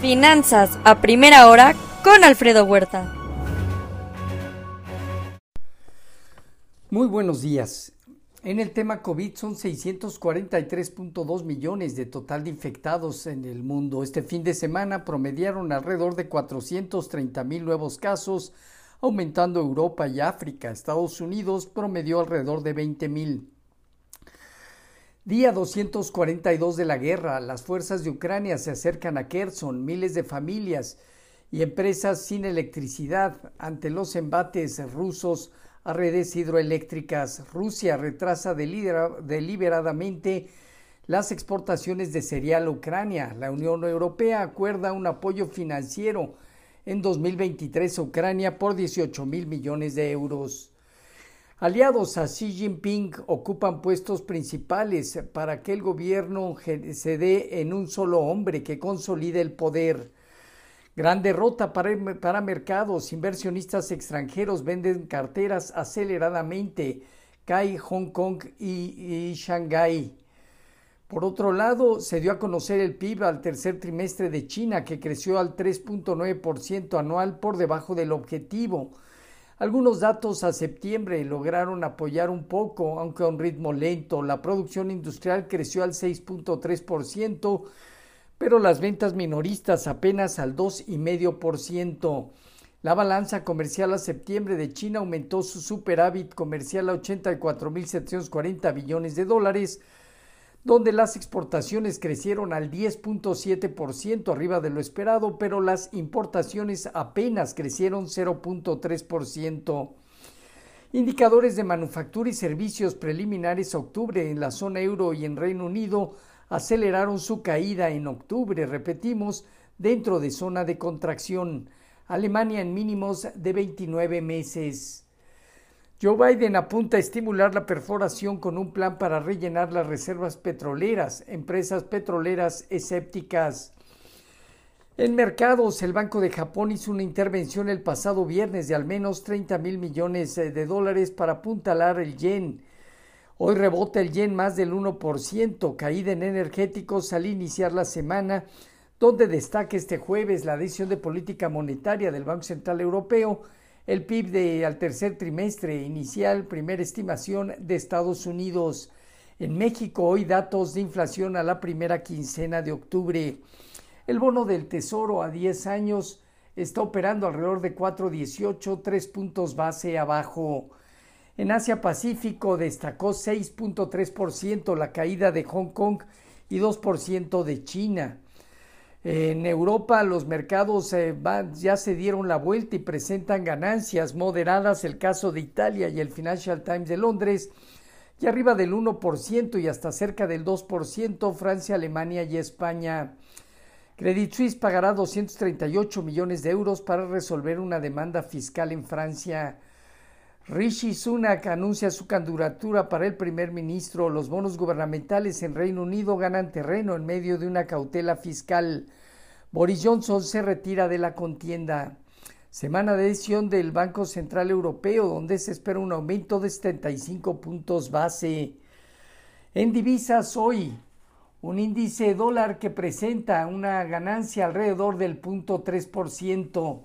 Finanzas a primera hora con Alfredo Huerta. Muy buenos días. En el tema COVID son 643.2 millones de total de infectados en el mundo. Este fin de semana promediaron alrededor de 430 mil nuevos casos, aumentando Europa y África. Estados Unidos promedió alrededor de 20 mil. Día 242 de la guerra. Las fuerzas de Ucrania se acercan a Kherson. Miles de familias y empresas sin electricidad ante los embates rusos a redes hidroeléctricas. Rusia retrasa deliberadamente las exportaciones de cereal a Ucrania. La Unión Europea acuerda un apoyo financiero en 2023 a Ucrania por 18 mil millones de euros. Aliados a Xi Jinping ocupan puestos principales para que el gobierno se dé en un solo hombre que consolide el poder. Gran derrota para, mercados. Inversionistas extranjeros venden carteras aceleradamente. Cae Hong Kong y, y Shanghái. Por otro lado, se dio a conocer el PIB al tercer trimestre de China, que creció al 3.9% anual por debajo del objetivo. Algunos datos a septiembre lograron apoyar un poco, aunque a un ritmo lento. La producción industrial creció al 6.3%, pero las ventas minoristas apenas al 2,5%. La balanza comercial a septiembre de China aumentó su superávit comercial a 84.740 billones de dólares, donde las exportaciones crecieron al 10.7% arriba de lo esperado, pero las importaciones apenas crecieron 0.3%. Indicadores de manufactura y servicios preliminares octubre en la zona euro y en Reino Unido aceleraron su caída en octubre, repetimos, dentro de zona de contracción. Alemania en mínimos de 29 meses. Joe Biden apunta a estimular la perforación con un plan para rellenar las reservas petroleras, empresas petroleras escépticas. En mercados, el Banco de Japón hizo una intervención el pasado viernes de al menos 30 mil millones de dólares para apuntalar el yen. Hoy rebota el yen más del 1%, caída en energéticos al iniciar la semana, donde destaca este jueves la decisión de política monetaria del Banco Central Europeo el PIB de, al tercer trimestre inicial, primera estimación de Estados Unidos. En México hoy datos de inflación a la primera quincena de octubre. El bono del Tesoro a 10 años está operando alrededor de 4.18, 3 puntos base abajo. En Asia Pacífico destacó 6.3% la caída de Hong Kong y 2% de China. En Europa los mercados eh, ya se dieron la vuelta y presentan ganancias moderadas, el caso de Italia y el Financial Times de Londres, y arriba del 1% y hasta cerca del 2% Francia, Alemania y España. Credit Suisse pagará 238 millones de euros para resolver una demanda fiscal en Francia. Rishi Sunak anuncia su candidatura para el primer ministro. Los bonos gubernamentales en Reino Unido ganan terreno en medio de una cautela fiscal. Boris Johnson se retira de la contienda. Semana de edición del Banco Central Europeo, donde se espera un aumento de 75 puntos base. En divisas hoy, un índice dólar que presenta una ganancia alrededor del 0.3%.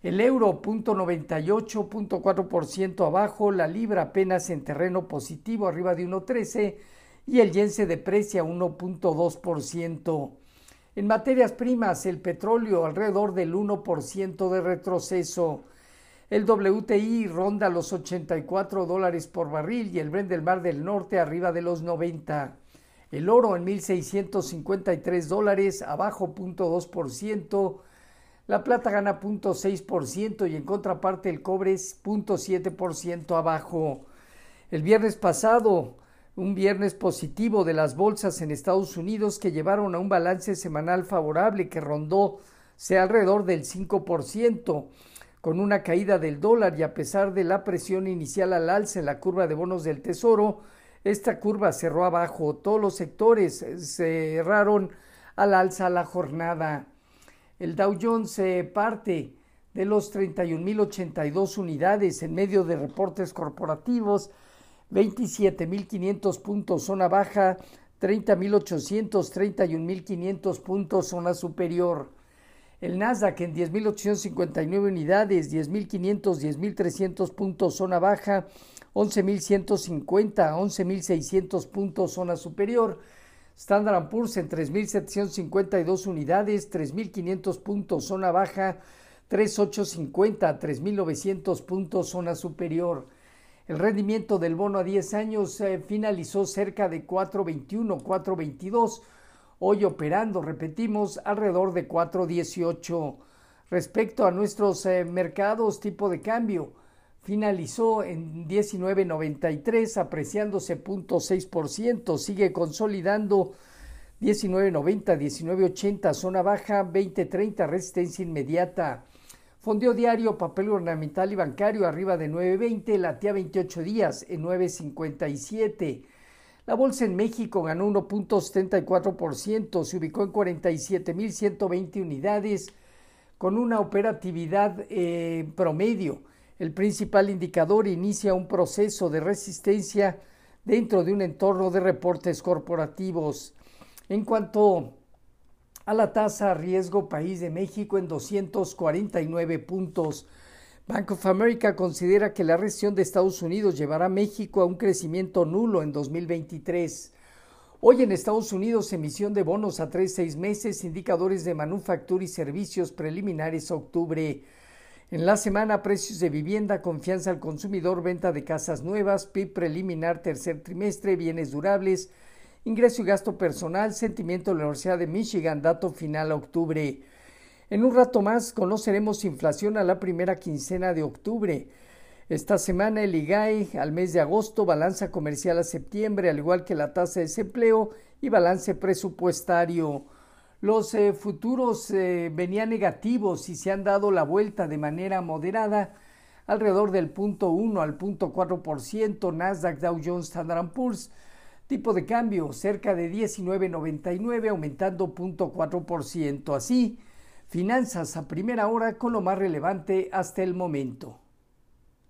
El euro 0.98, abajo, la libra apenas en terreno positivo, arriba de 1.13 y el yen se deprecia 1.2%. En materias primas, el petróleo alrededor del 1% de retroceso. El WTI ronda los 84 dólares por barril y el Brent del Mar del Norte arriba de los 90. El oro en 1.653 dólares, abajo 0.2%. La plata gana 0.6% y en contraparte el cobre es 0.7% abajo. El viernes pasado, un viernes positivo de las bolsas en Estados Unidos que llevaron a un balance semanal favorable que rondó sea alrededor del 5%, con una caída del dólar y a pesar de la presión inicial al alza en la curva de bonos del Tesoro, esta curva cerró abajo. Todos los sectores cerraron al alza la jornada. El Dow Jones se parte de los 31.082 unidades en medio de reportes corporativos. 27.500 puntos zona baja, 30.800, 31.500 puntos zona superior. El Nasdaq en 10.859 unidades, 10.500, 10.300 puntos zona baja, 11.150, 11.600 puntos zona superior. Standard Poor's en 3.752 unidades, 3.500 puntos zona baja, 3.850, 3.900 puntos zona superior. El rendimiento del bono a 10 años eh, finalizó cerca de 4.21, 4.22 hoy operando, repetimos, alrededor de 4.18. Respecto a nuestros eh, mercados, tipo de cambio finalizó en 19.93, apreciándose 0.6%, sigue consolidando 19.90, 19.80, zona baja, 20.30, resistencia inmediata. Fondeo diario, papel ornamental y bancario arriba de 9.20, latía 28 días en 9.57. La bolsa en México ganó 1.74%, se ubicó en 47.120 unidades con una operatividad eh, promedio. El principal indicador inicia un proceso de resistencia dentro de un entorno de reportes corporativos. En cuanto a la tasa riesgo país de México en 249 puntos, Bank of America considera que la recesión de Estados Unidos llevará a México a un crecimiento nulo en 2023. Hoy en Estados Unidos, emisión de bonos a tres seis meses, indicadores de manufactura y servicios preliminares octubre. En la semana, precios de vivienda, confianza al consumidor, venta de casas nuevas, PIB preliminar tercer trimestre, bienes durables, ingreso y gasto personal, sentimiento de la Universidad de Michigan, dato final a octubre. En un rato más conoceremos inflación a la primera quincena de octubre. Esta semana el IGAE al mes de agosto, balanza comercial a septiembre, al igual que la tasa de desempleo y balance presupuestario. Los eh, futuros eh, venían negativos y se han dado la vuelta de manera moderada alrededor del punto 1 al punto 4%, Nasdaq, Dow Jones, Standard Poor's, tipo de cambio cerca de 19.99 aumentando 0.4%. Así, Finanzas a primera hora con lo más relevante hasta el momento.